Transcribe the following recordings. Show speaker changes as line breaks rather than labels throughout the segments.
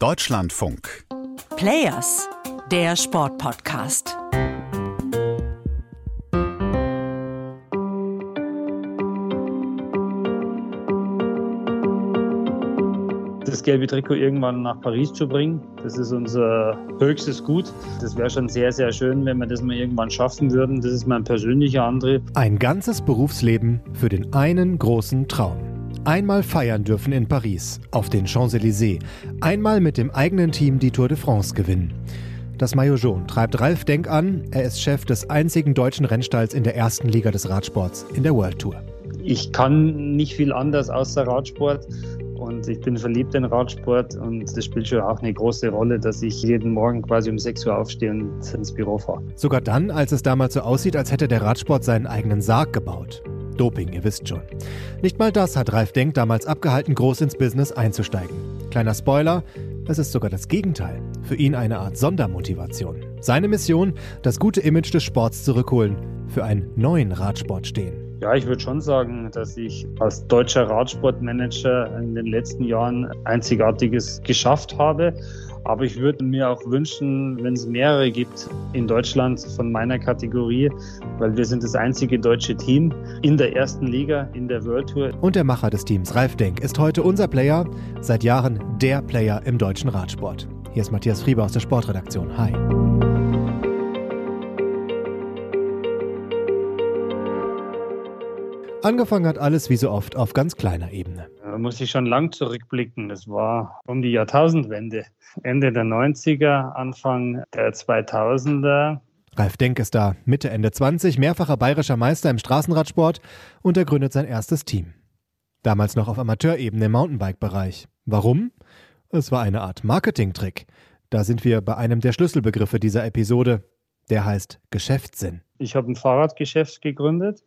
Deutschlandfunk.
Players, der Sportpodcast.
das gelbe Trikot irgendwann nach Paris zu bringen. Das ist unser höchstes Gut. Das wäre schon sehr, sehr schön, wenn wir das mal irgendwann schaffen würden. Das ist mein persönlicher Antrieb.
Ein ganzes Berufsleben für den einen großen Traum. Einmal feiern dürfen in Paris, auf den Champs-Élysées. Einmal mit dem eigenen Team die Tour de France gewinnen. Das Maillot jaune treibt Ralf Denk an. Er ist Chef des einzigen deutschen Rennstalls in der ersten Liga des Radsports in der World Tour.
Ich kann nicht viel anders außer Radsport und ich bin verliebt in Radsport und das spielt schon auch eine große Rolle, dass ich jeden Morgen quasi um 6 Uhr aufstehe und ins Büro fahre.
Sogar dann, als es damals so aussieht, als hätte der Radsport seinen eigenen Sarg gebaut. Doping, ihr wisst schon. Nicht mal das hat Ralf Denk damals abgehalten, groß ins Business einzusteigen. Kleiner Spoiler, es ist sogar das Gegenteil. Für ihn eine Art Sondermotivation. Seine Mission, das gute Image des Sports zurückholen, für einen neuen Radsport stehen.
Ja, ich würde schon sagen, dass ich als deutscher Radsportmanager in den letzten Jahren Einzigartiges geschafft habe. Aber ich würde mir auch wünschen, wenn es mehrere gibt in Deutschland von meiner Kategorie, weil wir sind das einzige deutsche Team in der ersten Liga, in der World Tour.
Und der Macher des Teams, Ralf Denk, ist heute unser Player, seit Jahren der Player im deutschen Radsport. Hier ist Matthias Frieber aus der Sportredaktion. Hi. Angefangen hat alles wie so oft auf ganz kleiner Ebene.
Da muss ich schon lang zurückblicken. Das war um die Jahrtausendwende. Ende der 90er, Anfang der 2000er.
Ralf Denk ist da, Mitte, Ende 20, mehrfacher bayerischer Meister im Straßenradsport und er gründet sein erstes Team. Damals noch auf Amateurebene im Mountainbike-Bereich. Warum? Es war eine Art Marketingtrick. Da sind wir bei einem der Schlüsselbegriffe dieser Episode. Der heißt Geschäftssinn.
Ich habe ein Fahrradgeschäft gegründet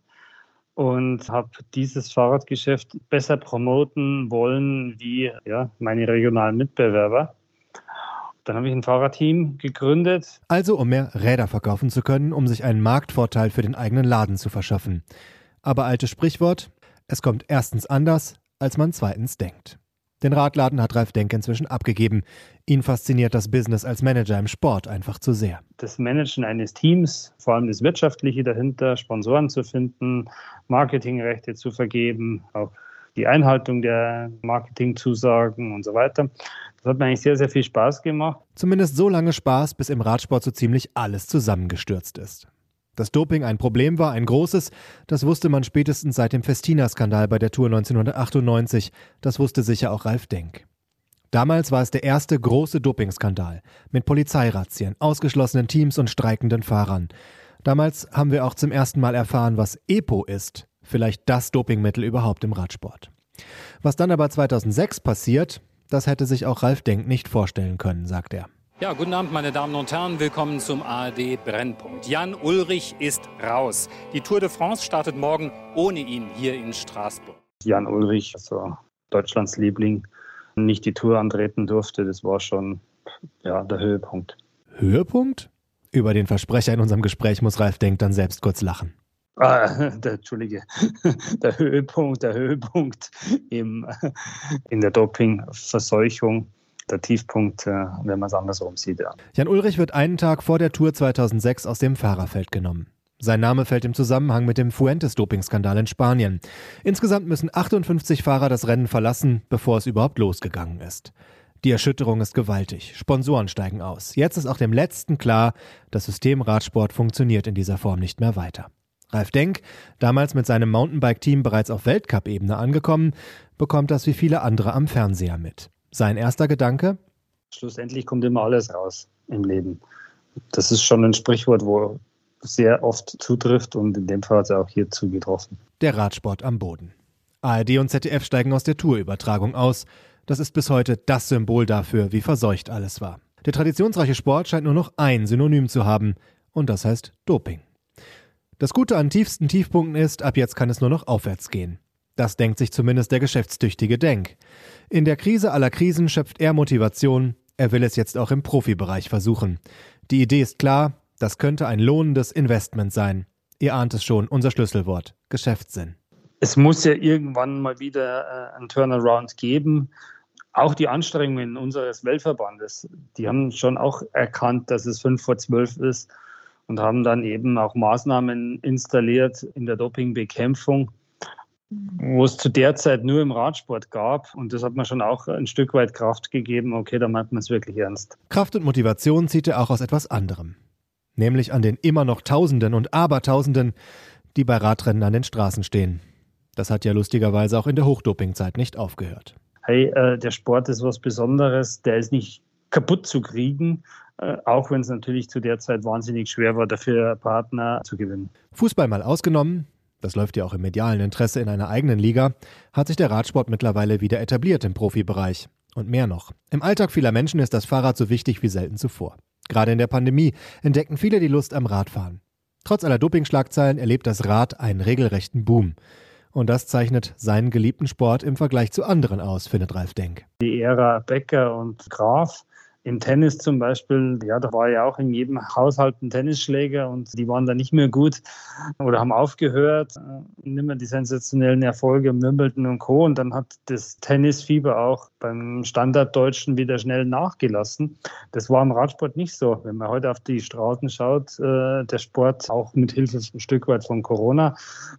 und habe dieses Fahrradgeschäft besser promoten wollen wie ja, meine regionalen Mitbewerber. Dann habe ich ein Fahrradteam gegründet.
Also um mehr Räder verkaufen zu können, um sich einen Marktvorteil für den eigenen Laden zu verschaffen. Aber altes Sprichwort, es kommt erstens anders, als man zweitens denkt. Den Radladen hat Ralf Denk inzwischen abgegeben. Ihn fasziniert das Business als Manager im Sport einfach zu sehr.
Das Managen eines Teams, vor allem das Wirtschaftliche dahinter, Sponsoren zu finden, Marketingrechte zu vergeben, auch die Einhaltung der Marketingzusagen und so weiter. Das hat mir eigentlich sehr, sehr viel Spaß gemacht.
Zumindest so lange Spaß, bis im Radsport so ziemlich alles zusammengestürzt ist. Dass Doping ein Problem war, ein großes, das wusste man spätestens seit dem Festina-Skandal bei der Tour 1998. Das wusste sicher auch Ralf Denk. Damals war es der erste große Dopingskandal mit Polizeirazzien, ausgeschlossenen Teams und streikenden Fahrern. Damals haben wir auch zum ersten Mal erfahren, was EPO ist, vielleicht das Dopingmittel überhaupt im Radsport. Was dann aber 2006 passiert, das hätte sich auch Ralf Denk nicht vorstellen können, sagt er.
Ja, guten Abend, meine Damen und Herren. Willkommen zum ARD Brennpunkt. Jan Ulrich ist raus. Die Tour de France startet morgen ohne ihn hier in Straßburg.
Jan Ulrich, also Deutschlands Liebling, nicht die Tour antreten durfte, das war schon ja, der Höhepunkt.
Höhepunkt? Über den Versprecher in unserem Gespräch muss Ralf Denk dann selbst kurz lachen.
Ah, der, Entschuldige, der Höhepunkt, der Höhepunkt im, in der Dopingverseuchung der Tiefpunkt, äh, wenn man es andersrum sieht. Ja.
Jan Ulrich wird einen Tag vor der Tour 2006 aus dem Fahrerfeld genommen. Sein Name fällt im Zusammenhang mit dem Fuentes-Dopingskandal in Spanien. Insgesamt müssen 58 Fahrer das Rennen verlassen, bevor es überhaupt losgegangen ist. Die Erschütterung ist gewaltig. Sponsoren steigen aus. Jetzt ist auch dem Letzten klar, das System Radsport funktioniert in dieser Form nicht mehr weiter. Ralf Denk, damals mit seinem Mountainbike-Team bereits auf Weltcup-Ebene angekommen, bekommt das wie viele andere am Fernseher mit. Sein erster Gedanke?
Schlussendlich kommt immer alles raus im Leben. Das ist schon ein Sprichwort, wo sehr oft zutrifft und in dem Fall hat es auch hier zugetroffen.
Der Radsport am Boden. ARD und ZDF steigen aus der Tourübertragung aus. Das ist bis heute das Symbol dafür, wie verseucht alles war. Der traditionsreiche Sport scheint nur noch ein Synonym zu haben, und das heißt Doping. Das Gute an tiefsten Tiefpunkten ist, ab jetzt kann es nur noch aufwärts gehen. Das denkt sich zumindest der geschäftstüchtige Denk. In der Krise aller Krisen schöpft er Motivation, er will es jetzt auch im Profibereich versuchen. Die Idee ist klar, das könnte ein lohnendes Investment sein. Ihr ahnt es schon, unser Schlüsselwort, Geschäftssinn.
Es muss ja irgendwann mal wieder äh, ein Turnaround geben. auch die Anstrengungen unseres Weltverbandes, die haben schon auch erkannt, dass es fünf vor zwölf ist und haben dann eben auch Maßnahmen installiert in der Dopingbekämpfung, wo es zu der Zeit nur im Radsport gab. Und das hat mir schon auch ein Stück weit Kraft gegeben. Okay, da meint man es wirklich ernst.
Kraft und Motivation zieht er auch aus etwas anderem. Nämlich an den immer noch Tausenden und Abertausenden, die bei Radrennen an den Straßen stehen. Das hat ja lustigerweise auch in der Hochdopingzeit nicht aufgehört.
Hey, äh, der Sport ist was Besonderes, der ist nicht kaputt zu kriegen, äh, auch wenn es natürlich zu der Zeit wahnsinnig schwer war, dafür Partner zu gewinnen.
Fußball mal ausgenommen, das läuft ja auch im medialen Interesse in einer eigenen Liga, hat sich der Radsport mittlerweile wieder etabliert im Profibereich. Und mehr noch. Im Alltag vieler Menschen ist das Fahrrad so wichtig wie selten zuvor. Gerade in der Pandemie entdeckten viele die Lust am Radfahren. Trotz aller Dopingschlagzeilen erlebt das Rad einen regelrechten Boom. Und das zeichnet seinen geliebten Sport im Vergleich zu anderen aus, findet Ralf Denk.
Die Ära Becker und Graf im Tennis zum Beispiel, ja, da war ja auch in jedem Haushalt ein Tennisschläger und die waren da nicht mehr gut oder haben aufgehört. Nicht mehr die sensationellen Erfolge, Wimbledon und Co. Und dann hat das Tennisfieber auch beim Standarddeutschen wieder schnell nachgelassen. Das war im Radsport nicht so. Wenn man heute auf die Straßen schaut, äh, der Sport auch mit Hilfe ein Stück weit von Corona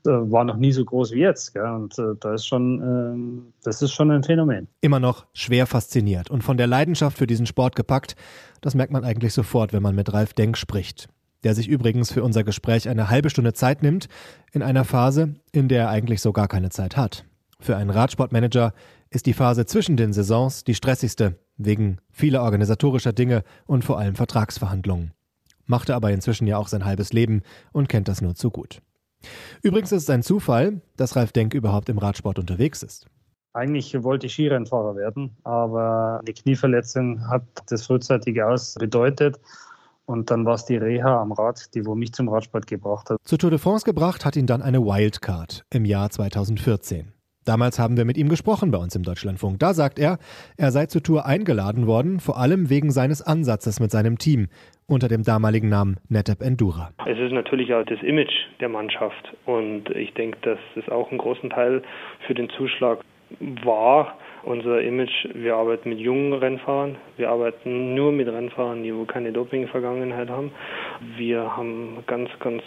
äh, war noch nie so groß wie jetzt. Und äh, da ist schon, ähm, das ist schon ein Phänomen.
Immer noch schwer fasziniert und von der Leidenschaft für diesen Sport gepackt. Das merkt man eigentlich sofort, wenn man mit Ralf Denk spricht. Der sich übrigens für unser Gespräch eine halbe Stunde Zeit nimmt, in einer Phase, in der er eigentlich so gar keine Zeit hat. Für einen Radsportmanager ist die Phase zwischen den Saisons die stressigste, wegen vieler organisatorischer Dinge und vor allem Vertragsverhandlungen. Machte aber inzwischen ja auch sein halbes Leben und kennt das nur zu gut. Übrigens ist es ein Zufall, dass Ralf Denk überhaupt im Radsport unterwegs ist.
Eigentlich wollte ich Skirennfahrer werden, aber die Knieverletzung hat das frühzeitige Aus bedeutet. Und dann war es die Reha am Rad, die wo mich zum Radsport gebracht hat.
Zur Tour de France gebracht hat ihn dann eine Wildcard im Jahr 2014. Damals haben wir mit ihm gesprochen bei uns im Deutschlandfunk. Da sagt er, er sei zur Tour eingeladen worden, vor allem wegen seines Ansatzes mit seinem Team unter dem damaligen Namen NetApp Endura.
Es ist natürlich auch das Image der Mannschaft und ich denke, dass es auch einen großen Teil für den Zuschlag war unser Image, wir arbeiten mit jungen Rennfahrern, wir arbeiten nur mit Rennfahrern, die keine Doping-Vergangenheit haben. Wir haben ganz, ganz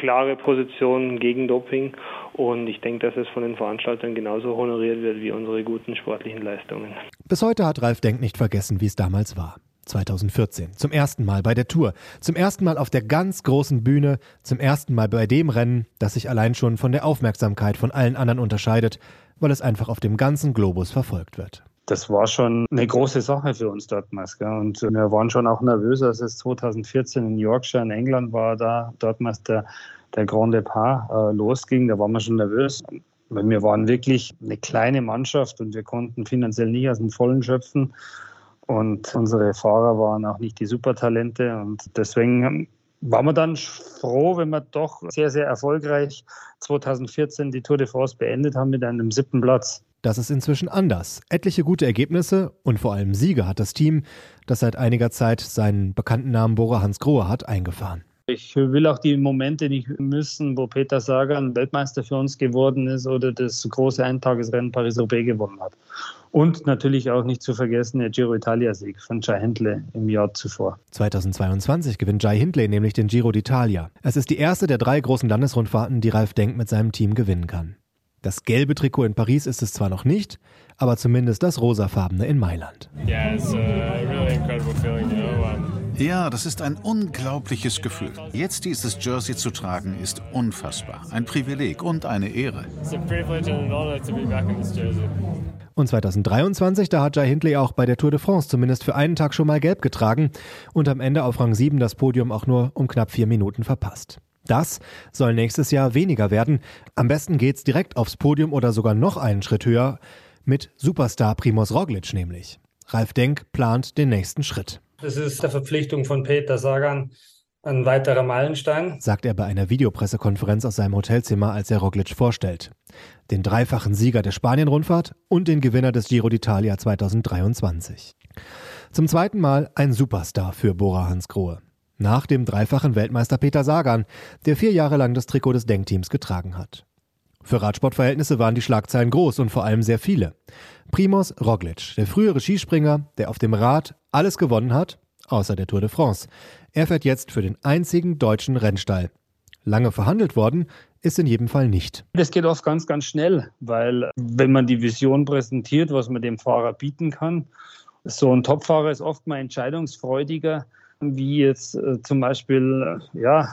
klare Positionen gegen Doping und ich denke, dass es von den Veranstaltern genauso honoriert wird wie unsere guten sportlichen Leistungen.
Bis heute hat Ralf Denk nicht vergessen, wie es damals war. 2014. Zum ersten Mal bei der Tour. Zum ersten Mal auf der ganz großen Bühne. Zum ersten Mal bei dem Rennen, das sich allein schon von der Aufmerksamkeit von allen anderen unterscheidet weil es einfach auf dem ganzen Globus verfolgt wird.
Das war schon eine große Sache für uns dortmals. Gell? Und wir waren schon auch nervös, als es 2014 in Yorkshire in England war, da dortmals der, der Grand Depart äh, losging. Da waren wir schon nervös. Wir waren wirklich eine kleine Mannschaft und wir konnten finanziell nicht aus dem Vollen schöpfen. Und unsere Fahrer waren auch nicht die Supertalente. Und deswegen waren wir dann froh, wenn wir doch sehr, sehr erfolgreich 2014 die Tour de France beendet haben mit einem siebten Platz.
Das ist inzwischen anders. Etliche gute Ergebnisse und vor allem Siege hat das Team, das seit einiger Zeit seinen bekannten Namen Bora Hans Grohe hat, eingefahren.
Ich will auch die Momente nicht missen, wo Peter Sagan Weltmeister für uns geworden ist oder das große Eintagesrennen Paris-Roubaix gewonnen hat. Und natürlich auch nicht zu vergessen der Giro Italia-Sieg von Jai Hindley im Jahr zuvor.
2022 gewinnt Jai Hindley nämlich den Giro d'Italia. Es ist die erste der drei großen Landesrundfahrten, die Ralf Denk mit seinem Team gewinnen kann. Das gelbe Trikot in Paris ist es zwar noch nicht, aber zumindest das rosafarbene in Mailand.
Yeah, it's a really incredible feeling, you know.
Ja, das ist ein unglaubliches Gefühl. Jetzt dieses Jersey zu tragen, ist unfassbar. Ein Privileg und eine Ehre.
Und 2023, da hat Jai Hindley auch bei der Tour de France zumindest für einen Tag schon mal gelb getragen und am Ende auf Rang 7 das Podium auch nur um knapp vier Minuten verpasst. Das soll nächstes Jahr weniger werden. Am besten geht's direkt aufs Podium oder sogar noch einen Schritt höher mit Superstar Primoz Roglic nämlich. Ralf Denk plant den nächsten Schritt.
Das ist der Verpflichtung von Peter Sagan ein weiterer Meilenstein,
sagt er bei einer Videopressekonferenz aus seinem Hotelzimmer, als er Roglic vorstellt. Den dreifachen Sieger der Spanien-Rundfahrt und den Gewinner des Giro d'Italia 2023. Zum zweiten Mal ein Superstar für Bora Hansgrohe. Nach dem dreifachen Weltmeister Peter Sagan, der vier Jahre lang das Trikot des Denkteams getragen hat. Für Radsportverhältnisse waren die Schlagzeilen groß und vor allem sehr viele. Primoz Roglic, der frühere Skispringer, der auf dem Rad alles gewonnen hat, außer der Tour de France. Er fährt jetzt für den einzigen deutschen Rennstall. Lange verhandelt worden ist in jedem Fall nicht.
Das geht oft ganz, ganz schnell, weil wenn man die Vision präsentiert, was man dem Fahrer bieten kann, so ein Topfahrer ist oft mal entscheidungsfreudiger, wie jetzt äh, zum Beispiel äh, ja,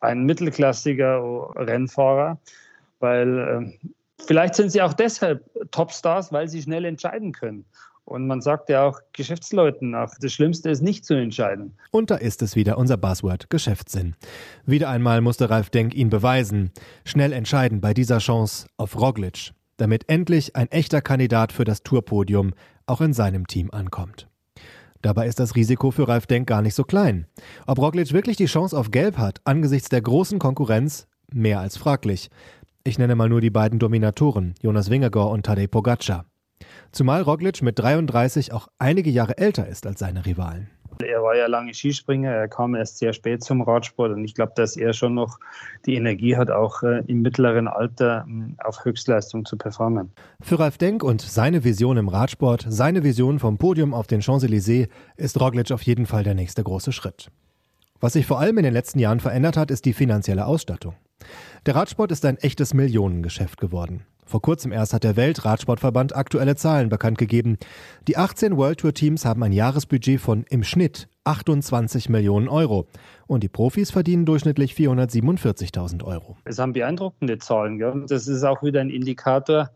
ein mittelklassiger Rennfahrer, weil äh, vielleicht sind sie auch deshalb Topstars, weil sie schnell entscheiden können. Und man sagt ja auch Geschäftsleuten nach, das Schlimmste ist nicht zu entscheiden.
Und da ist es wieder unser Buzzword Geschäftssinn. Wieder einmal musste Ralf Denk ihn beweisen. Schnell entscheiden bei dieser Chance auf Roglic, damit endlich ein echter Kandidat für das Tourpodium auch in seinem Team ankommt. Dabei ist das Risiko für Ralf Denk gar nicht so klein. Ob Roglic wirklich die Chance auf Gelb hat, angesichts der großen Konkurrenz, mehr als fraglich. Ich nenne mal nur die beiden Dominatoren, Jonas Wingegaard und Tadej Pogacar. Zumal Roglic mit 33 auch einige Jahre älter ist als seine Rivalen.
Er war ja lange Skispringer, er kam erst sehr spät zum Radsport und ich glaube, dass er schon noch die Energie hat, auch äh, im mittleren Alter äh, auf Höchstleistung zu performen.
Für Ralf Denk und seine Vision im Radsport, seine Vision vom Podium auf den Champs-Élysées, ist Roglic auf jeden Fall der nächste große Schritt. Was sich vor allem in den letzten Jahren verändert hat, ist die finanzielle Ausstattung. Der Radsport ist ein echtes Millionengeschäft geworden. Vor kurzem erst hat der Weltradsportverband aktuelle Zahlen bekannt gegeben. Die 18 World Tour Teams haben ein Jahresbudget von im Schnitt 28 Millionen Euro. Und die Profis verdienen durchschnittlich 447.000 Euro.
Es haben beeindruckende Zahlen. Gell? Das ist auch wieder ein Indikator,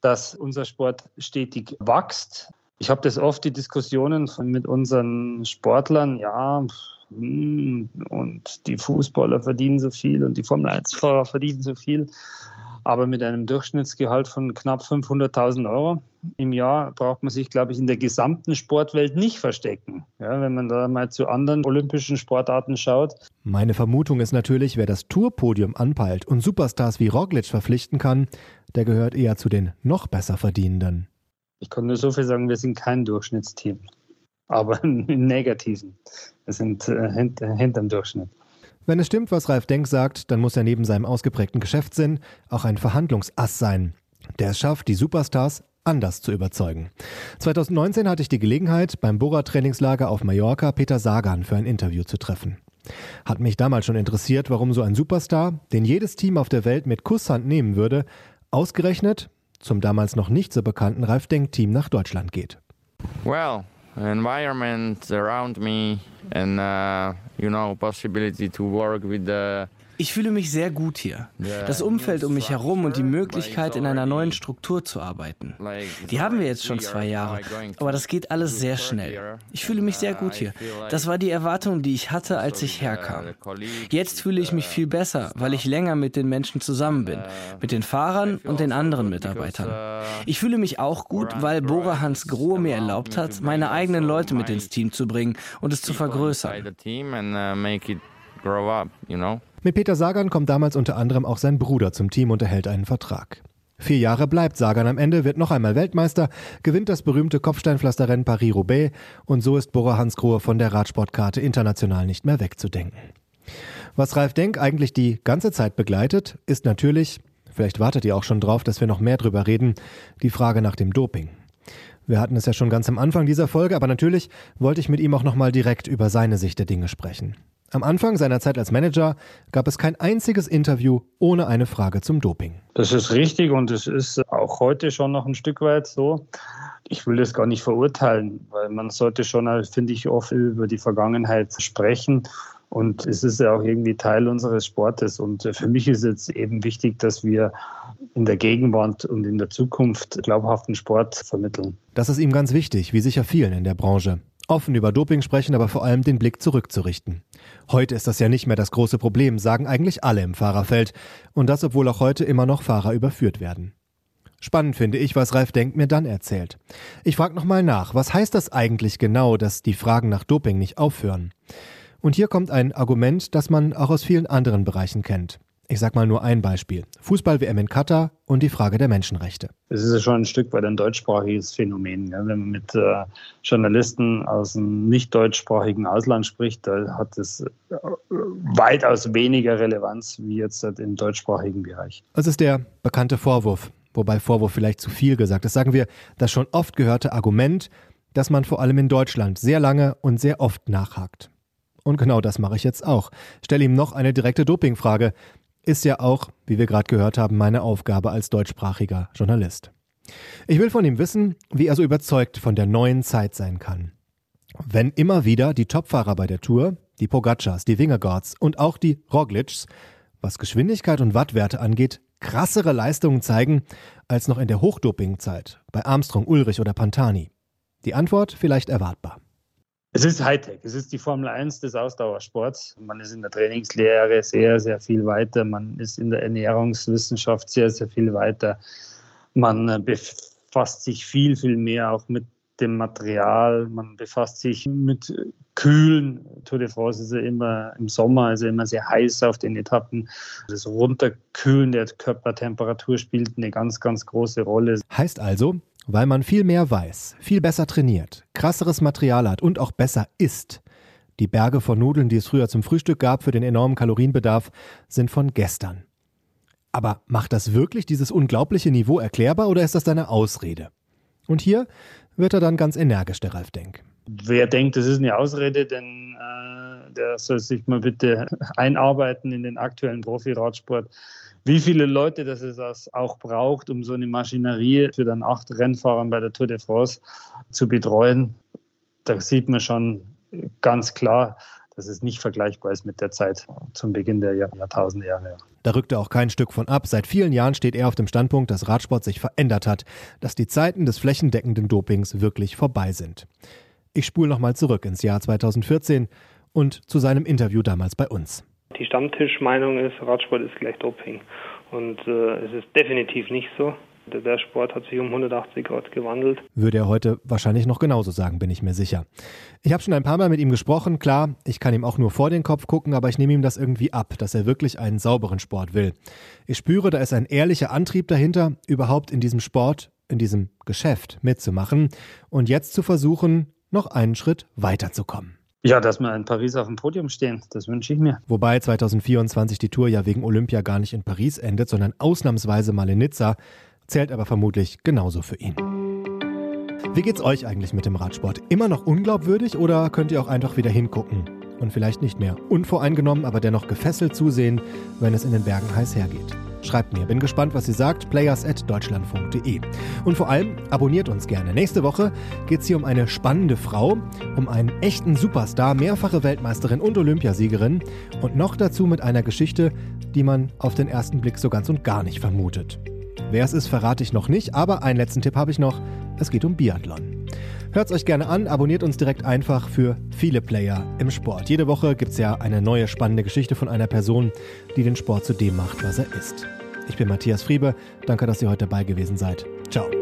dass unser Sport stetig wächst. Ich habe das oft die Diskussionen mit unseren Sportlern, ja, und die Fußballer verdienen so viel und die Formel 1-Fahrer verdienen so viel. Aber mit einem Durchschnittsgehalt von knapp 500.000 Euro im Jahr braucht man sich, glaube ich, in der gesamten Sportwelt nicht verstecken. Ja, wenn man da mal zu anderen olympischen Sportarten schaut.
Meine Vermutung ist natürlich, wer das Tourpodium anpeilt und Superstars wie Roglic verpflichten kann, der gehört eher zu den noch besser verdienenden.
Ich kann nur so viel sagen, wir sind kein Durchschnittsteam. Aber im Negativen. Wir sind äh, hinterm Durchschnitt.
Wenn es stimmt, was Ralf Denk sagt, dann muss er neben seinem ausgeprägten Geschäftssinn auch ein Verhandlungsass sein, der es schafft, die Superstars anders zu überzeugen. 2019 hatte ich die Gelegenheit, beim Bora-Trainingslager auf Mallorca Peter Sagan für ein Interview zu treffen. Hat mich damals schon interessiert, warum so ein Superstar, den jedes Team auf der Welt mit Kusshand nehmen würde, ausgerechnet zum damals noch nicht so bekannten Ralf Denk-Team nach Deutschland geht.
Well, environment around me and uh, you know possibility to work with the
ich fühle mich sehr gut hier. Das Umfeld um mich herum und die Möglichkeit, in einer neuen Struktur zu arbeiten. Die haben wir jetzt schon zwei Jahre, aber das geht alles sehr schnell. Ich fühle mich sehr gut hier. Das war die Erwartung, die ich hatte, als ich herkam. Jetzt fühle ich mich viel besser, weil ich länger mit den Menschen zusammen bin, mit den Fahrern und den anderen Mitarbeitern. Ich fühle mich auch gut, weil Bora Hans Grohe mir erlaubt hat, meine eigenen Leute mit ins Team zu bringen und es zu vergrößern
Mit Peter Sagan kommt damals unter anderem auch sein Bruder zum Team und erhält einen Vertrag. Vier Jahre bleibt Sagan am Ende, wird noch einmal Weltmeister, gewinnt das berühmte Kopfsteinpflasterrennen Paris-Roubaix und so ist Bora Hansgrohe von der Radsportkarte international nicht mehr wegzudenken. Was Ralf Denk eigentlich die ganze Zeit begleitet, ist natürlich, vielleicht wartet ihr auch schon drauf, dass wir noch mehr drüber reden, die Frage nach dem Doping. Wir hatten es ja schon ganz am Anfang dieser Folge, aber natürlich wollte ich mit ihm auch noch mal direkt über seine Sicht der Dinge sprechen. Am Anfang seiner Zeit als Manager gab es kein einziges Interview ohne eine Frage zum Doping.
Das ist richtig und es ist auch heute schon noch ein Stück weit so. Ich will das gar nicht verurteilen, weil man sollte schon, finde ich, oft über die Vergangenheit sprechen. Und es ist ja auch irgendwie Teil unseres Sportes. Und für mich ist jetzt eben wichtig, dass wir in der Gegenwart und in der Zukunft glaubhaften Sport vermitteln.
Das ist ihm ganz wichtig, wie sicher vielen in der Branche offen über Doping sprechen, aber vor allem den Blick zurückzurichten. Heute ist das ja nicht mehr das große Problem, sagen eigentlich alle im Fahrerfeld. Und das, obwohl auch heute immer noch Fahrer überführt werden. Spannend finde ich, was Ralf Denk mir dann erzählt. Ich frage nochmal nach, was heißt das eigentlich genau, dass die Fragen nach Doping nicht aufhören? Und hier kommt ein Argument, das man auch aus vielen anderen Bereichen kennt. Ich sag mal nur ein Beispiel. Fußball-WM in Katar und die Frage der Menschenrechte.
Es ist ja schon ein Stück weit ein deutschsprachiges Phänomen. Wenn man mit äh, Journalisten aus dem nicht deutschsprachigen Ausland spricht, da hat es äh, weitaus weniger Relevanz wie jetzt im deutschsprachigen Bereich.
Es ist der bekannte Vorwurf, wobei Vorwurf vielleicht zu viel gesagt ist. Sagen wir das schon oft gehörte Argument, dass man vor allem in Deutschland sehr lange und sehr oft nachhakt. Und genau das mache ich jetzt auch. Stelle ihm noch eine direkte Dopingfrage ist ja auch, wie wir gerade gehört haben, meine Aufgabe als deutschsprachiger Journalist. Ich will von ihm wissen, wie er so überzeugt von der neuen Zeit sein kann. Wenn immer wieder die Topfahrer bei der Tour, die Pogacars, die Wingegaards und auch die Roglics, was Geschwindigkeit und Wattwerte angeht, krassere Leistungen zeigen als noch in der Hochdopingzeit bei Armstrong, Ulrich oder Pantani. Die Antwort vielleicht erwartbar.
Es ist Hightech. Es ist die Formel 1 des Ausdauersports. Man ist in der Trainingslehre sehr, sehr viel weiter. Man ist in der Ernährungswissenschaft sehr, sehr viel weiter. Man äh, befasst sich viel, viel mehr auch mit dem Material. Man befasst sich mit Kühlen. Tour de France ist ja immer im Sommer, also immer sehr heiß auf den Etappen. Das Runterkühlen der Körpertemperatur spielt eine ganz, ganz große Rolle.
Heißt also, weil man viel mehr weiß, viel besser trainiert, krasseres Material hat und auch besser isst. Die Berge von Nudeln, die es früher zum Frühstück gab für den enormen Kalorienbedarf, sind von gestern. Aber macht das wirklich dieses unglaubliche Niveau erklärbar oder ist das eine Ausrede? Und hier wird er dann ganz energisch, der Ralf Denk.
Wer denkt, das ist eine Ausrede, denn äh, der soll sich mal bitte einarbeiten in den aktuellen Profiradsport wie viele Leute das es auch braucht, um so eine Maschinerie für dann acht Rennfahrern bei der Tour de France zu betreuen, da sieht man schon ganz klar, dass es nicht vergleichbar ist mit der Zeit zum Beginn der Jahr Jahrtausendjahre.
Da rückt er auch kein Stück von ab. Seit vielen Jahren steht er auf dem Standpunkt, dass Radsport sich verändert hat, dass die Zeiten des flächendeckenden Dopings wirklich vorbei sind. Ich spule nochmal zurück ins Jahr 2014 und zu seinem Interview damals bei uns.
Die Stammtischmeinung ist, Radsport ist gleich Doping. Und äh, es ist definitiv nicht so. Der, Sport hat sich um 180 Grad gewandelt.
Würde er heute wahrscheinlich noch genauso sagen, bin ich mir sicher. Ich habe schon ein paar Mal mit ihm gesprochen. Klar, ich kann ihm auch nur vor den Kopf gucken, aber ich nehme ihm das irgendwie ab, dass er wirklich einen sauberen Sport will. Ich spüre, da ist ein ehrlicher Antrieb dahinter, überhaupt in diesem Sport, in diesem Geschäft mitzumachen und jetzt zu versuchen, noch einen Schritt weiterzukommen.
Ja, dass wir in Paris auf dem Podium stehen, das wünsche ich mir.
Wobei 2024 die Tour ja wegen Olympia gar nicht in Paris endet, sondern ausnahmsweise mal in Nizza, zählt aber vermutlich genauso für ihn. Wie geht's euch eigentlich mit dem Radsport? Immer noch unglaubwürdig oder könnt ihr auch einfach wieder hingucken? Und vielleicht nicht mehr unvoreingenommen, aber dennoch gefesselt zusehen, wenn es in den Bergen heiß hergeht. Schreibt mir, bin gespannt, was ihr sagt. players.deutschlandfunk.de. Und vor allem abonniert uns gerne. Nächste Woche geht es hier um eine spannende Frau, um einen echten Superstar, mehrfache Weltmeisterin und Olympiasiegerin und noch dazu mit einer Geschichte, die man auf den ersten Blick so ganz und gar nicht vermutet. Wer es ist, verrate ich noch nicht, aber einen letzten Tipp habe ich noch. Es geht um Biathlon. Hört es euch gerne an, abonniert uns direkt einfach für viele Player im Sport. Jede Woche gibt es ja eine neue spannende Geschichte von einer Person, die den Sport zu dem macht, was er ist. Ich bin Matthias Friebe. Danke, dass ihr heute dabei gewesen seid. Ciao.